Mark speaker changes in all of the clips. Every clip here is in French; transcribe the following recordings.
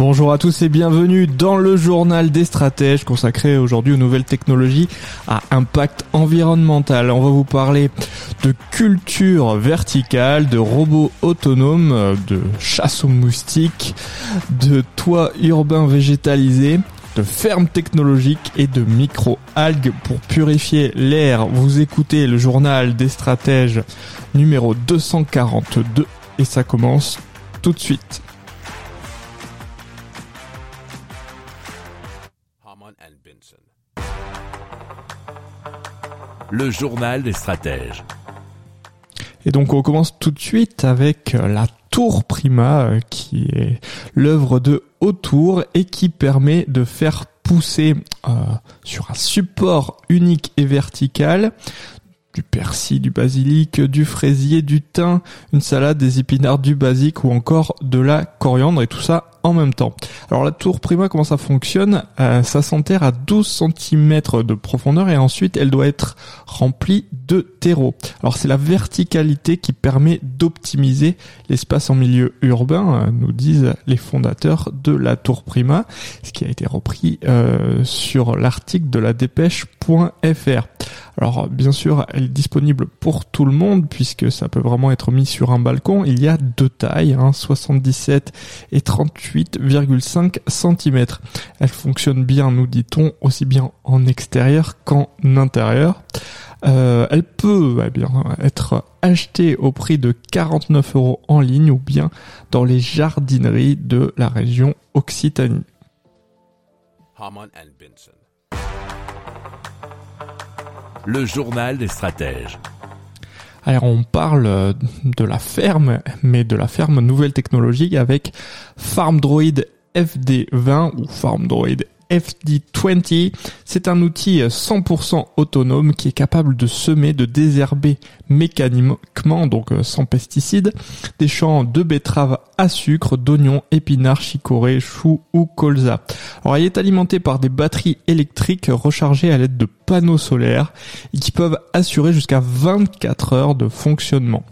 Speaker 1: Bonjour à tous et bienvenue dans le journal des stratèges consacré aujourd'hui aux nouvelles technologies à impact environnemental. On va vous parler de culture verticale, de robots autonomes, de chasse aux moustiques, de toits urbains végétalisés, de fermes technologiques et de micro-algues pour purifier l'air. Vous écoutez le journal des stratèges numéro 242 et ça commence tout de suite.
Speaker 2: Le journal des stratèges.
Speaker 1: Et donc on commence tout de suite avec euh, la Tour Prima euh, qui est l'œuvre de Autour et qui permet de faire pousser euh, sur un support unique et vertical du persil, du basilic, du fraisier, du thym, une salade, des épinards, du basique ou encore de la coriandre et tout ça en même temps. Alors la tour prima, comment ça fonctionne? Euh, Ça s'enterre à 12 cm de profondeur et ensuite elle doit être remplie de terreau. Alors c'est la verticalité qui permet d'optimiser l'espace en milieu urbain, euh, nous disent les fondateurs de la tour prima, ce qui a été repris euh, sur l'article de la dépêche.fr. Alors bien sûr, elle est disponible pour tout le monde puisque ça peut vraiment être mis sur un balcon. Il y a deux tailles, hein, 77 et 38,5 cm. Elle fonctionne bien, nous dit-on, aussi bien en extérieur qu'en intérieur. Euh, elle peut eh bien, être achetée au prix de 49 euros en ligne ou bien dans les jardineries de la région Occitanie.
Speaker 2: Le journal des stratèges.
Speaker 1: Alors on parle euh, de la ferme, mais de la ferme nouvelle technologie avec FarmDroid FD20 ou FarmDroid FD20. C'est un outil 100% autonome qui est capable de semer, de désherber mécaniquement, donc euh, sans pesticides, des champs de betteraves à sucre, d'oignons, épinards, chicorées, choux ou colza. Alors il est alimenté par des batteries électriques rechargées à l'aide de panneaux solaires et qui peuvent assurer jusqu'à 24 heures de fonctionnement.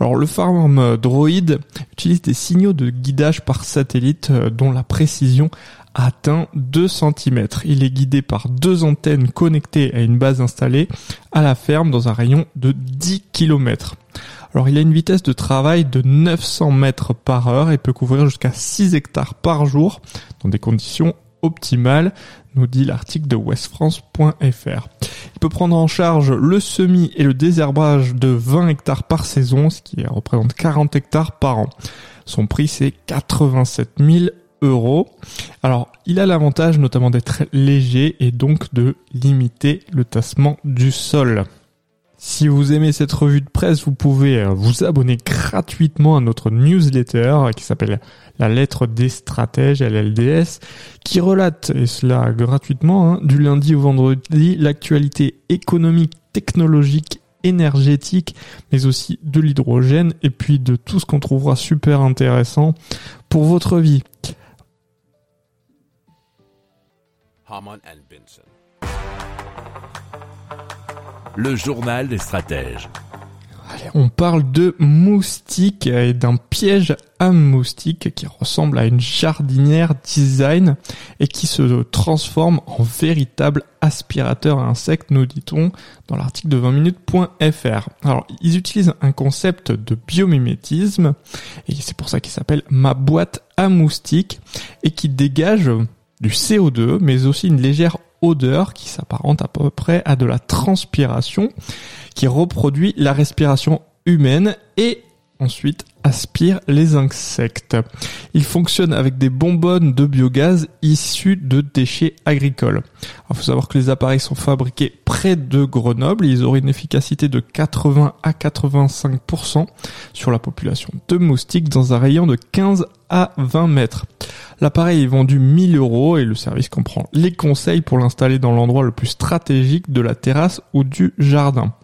Speaker 1: Alors le Farm Droid utilise des signaux de guidage par satellite euh, dont la précision atteint 2 cm. Il est guidé par deux antennes connectées à une base installée à la ferme dans un rayon de 10 km. Alors il a une vitesse de travail de 900 mètres par heure et peut couvrir jusqu'à 6 hectares par jour dans des conditions optimales, nous dit l'article de westfrance.fr. Il peut prendre en charge le semis et le désherbage de 20 hectares par saison, ce qui représente 40 hectares par an. Son prix c'est 87 000 Alors, il a l'avantage notamment d'être léger et donc de limiter le tassement du sol. Si vous aimez cette revue de presse, vous pouvez euh, vous abonner gratuitement à notre newsletter qui s'appelle La lettre des stratèges, LLDS, qui relate, et cela gratuitement, hein, du lundi au vendredi, l'actualité économique, technologique énergétique, mais aussi de l'hydrogène et puis de tout ce qu'on trouvera super intéressant pour votre vie.
Speaker 3: And.
Speaker 2: Le journal des stratèges.
Speaker 1: Allez, on parle de moustiques et d'un piège à moustiques qui ressemble à une jardinière design et qui se transforme en véritable aspirateur à insectes, nous dit-on dans l'article de 20minutes.fr. Alors, ils utilisent un concept de biomimétisme et c'est pour ça qu'il s'appelle ma boîte à moustiques et qui dégage du CO2 mais aussi une légère odeur qui s'apparente à peu près à de la transpiration qui reproduit la respiration humaine et ensuite aspire les insectes. Il fonctionne avec des bonbonnes de biogaz issues de déchets agricoles. Il faut savoir que les appareils sont fabriqués près de Grenoble. Ils auraient une efficacité de 80 à 85% sur la population de moustiques dans un rayon de 15 à 20 mètres. L'appareil est vendu 1000 euros et le service comprend les conseils pour l'installer dans l'endroit le plus stratégique de la terrasse ou du jardin.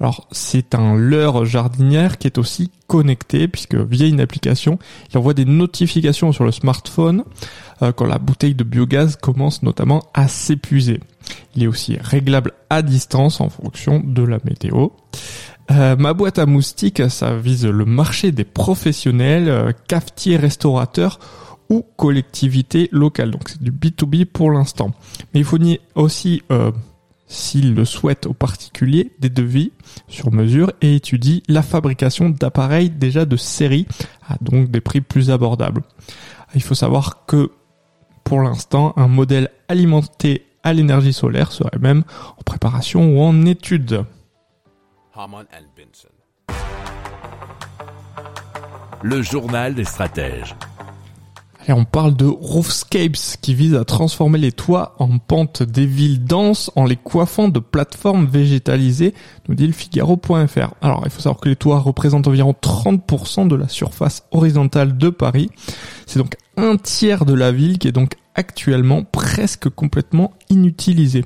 Speaker 1: Alors c'est un leurre jardinière qui est aussi connecté puisque via une application, il envoie des notifications sur le smartphone euh, quand la bouteille de biogaz commence notamment à s'épuiser. Il est aussi réglable à distance en fonction de la météo. Euh, ma boîte à moustiques, ça vise le marché des professionnels, euh, cafetiers, restaurateurs ou collectivités locales. Donc c'est du B2B pour l'instant. Mais il faut aussi s'il le souhaite au particulier, des devis sur mesure et étudie la fabrication d'appareils déjà de série à donc des prix plus abordables. Il faut savoir que pour l'instant, un modèle alimenté à l'énergie solaire serait même en préparation ou en étude.
Speaker 2: Le journal des stratèges.
Speaker 1: Et on parle de Roofscapes qui vise à transformer les toits en pente des villes denses en les coiffant de plateformes végétalisées, nous dit le Figaro.fr. Alors il faut savoir que les toits représentent environ 30% de la surface horizontale de Paris. C'est donc un tiers de la ville qui est donc actuellement presque complètement inutilisée.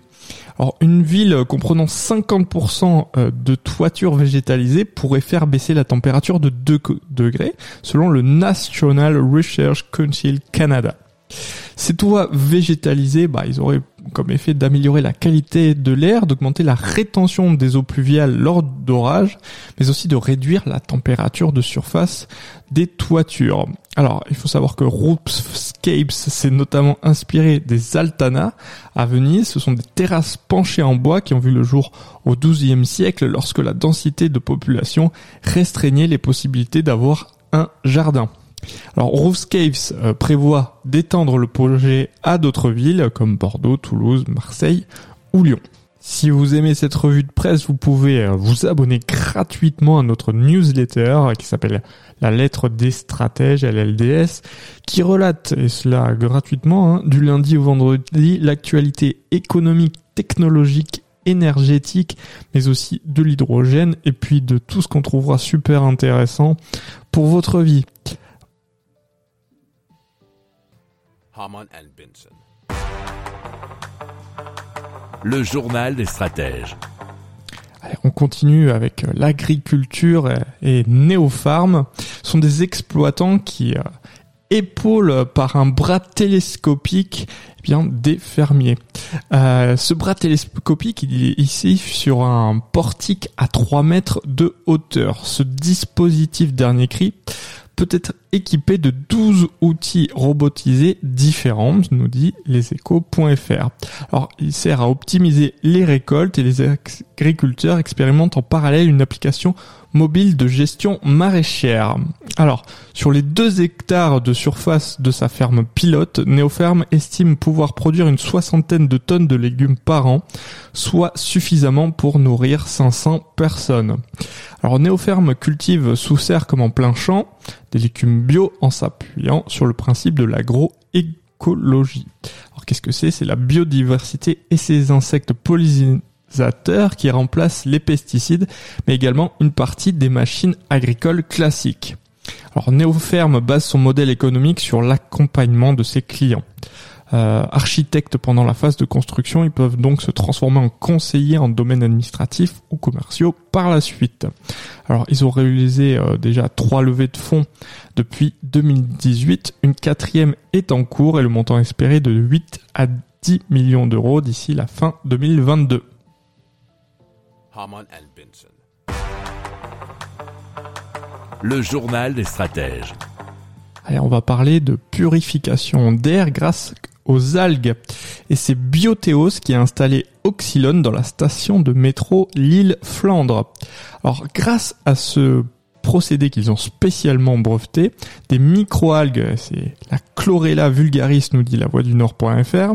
Speaker 1: Alors une ville comprenant 50% euh, de toiture végétalisée pourrait faire baisser la température de 2 degrés selon le National Research Council Canada. Ces toits végétalisés, bah, ils auraient comme effet d'améliorer la qualité de l'air, d'augmenter la rétention des eaux pluviales lors d'orages, mais aussi de réduire la température de surface des toitures. Alors, il faut savoir que Roofscapes s'est notamment inspiré des Altana à Venise. Ce sont des terrasses penchées en bois qui ont vu le jour au XIIe siècle lorsque la densité de population restreignait les possibilités d'avoir un jardin. Alors Roofscapes euh, prévoit d'étendre le projet à d'autres villes comme Bordeaux, Toulouse, Marseille ou Lyon. Si vous aimez cette revue de presse, vous pouvez euh, vous abonner gratuitement à notre newsletter qui s'appelle La lettre des stratèges, LLDS, qui relate, et cela gratuitement, hein, du lundi au vendredi, l'actualité économique, technologique énergétique, mais aussi de l'hydrogène, et puis de tout ce qu'on trouvera super intéressant pour votre vie.
Speaker 2: Le journal des stratèges.
Speaker 1: on continue avec euh, l'agriculture et Néopharm. Ce sont des exploitants qui euh, épaulent par un bras télescopique eh bien des fermiers. Euh, ce bras télescopique, il est ici sur un portique à 3 mètres de hauteur. Ce dispositif dernier cri peut être équipé de 12 outils robotisés différents, nous dit leséchos.fr. Alors, il sert à optimiser les récoltes et les agriculteurs expérimentent en parallèle une application mobile de gestion maraîchère. Alors, sur les 2 hectares de surface de sa ferme pilote, Neoferme estime pouvoir produire une soixantaine de tonnes de légumes par an, soit suffisamment pour nourrir 500 personnes. Alors Néoferme cultive sous serre comme en plein champ des légumes bio en s'appuyant sur le principe de l'agroécologie. Alors qu'est-ce que c'est? C'est la biodiversité et ces insectes pollinisateurs qui remplacent les pesticides, mais également une partie des machines agricoles classiques. Alors Néoferme base son modèle économique sur l'accompagnement de ses clients. Euh, architectes pendant la phase de construction, ils peuvent donc se transformer en conseillers en domaine administratif ou commerciaux par la suite. Alors ils ont réalisé euh, déjà trois levées de fonds depuis 2018, une quatrième est en cours et le montant espéré de 8 à 10 millions d'euros d'ici la fin 2022.
Speaker 2: Le journal des stratèges.
Speaker 1: Allez, on va parler de purification d'air grâce aux algues. Et c'est Bioteos qui a installé Oxylone dans la station de métro Lille-Flandre. Alors grâce à ce procédé qu'ils ont spécialement breveté, des microalgues, c'est la chlorella vulgaris, nous dit la voix du Nord.fr,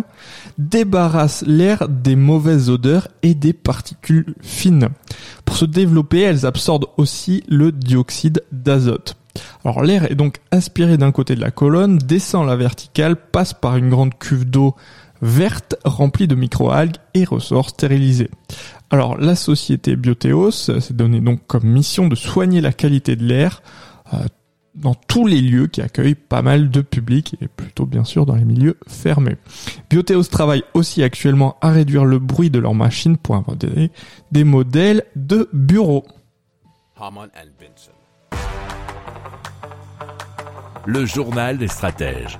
Speaker 1: débarrassent l'air des mauvaises odeurs et des particules fines. Pour se développer, elles absorbent aussi le dioxyde d'azote. Alors l'air est donc aspiré d'un côté de la colonne, descend la verticale, passe par une grande cuve d'eau verte remplie de microalgues et ressort stérilisé. Alors la société Bioteos s'est donné donc comme mission de soigner la qualité de l'air euh, dans tous les lieux qui accueillent pas mal de public et plutôt bien sûr dans les milieux fermés. Bioteos travaille aussi actuellement à réduire le bruit de leurs machines pour inventer des modèles de bureaux.
Speaker 2: Le journal des stratèges.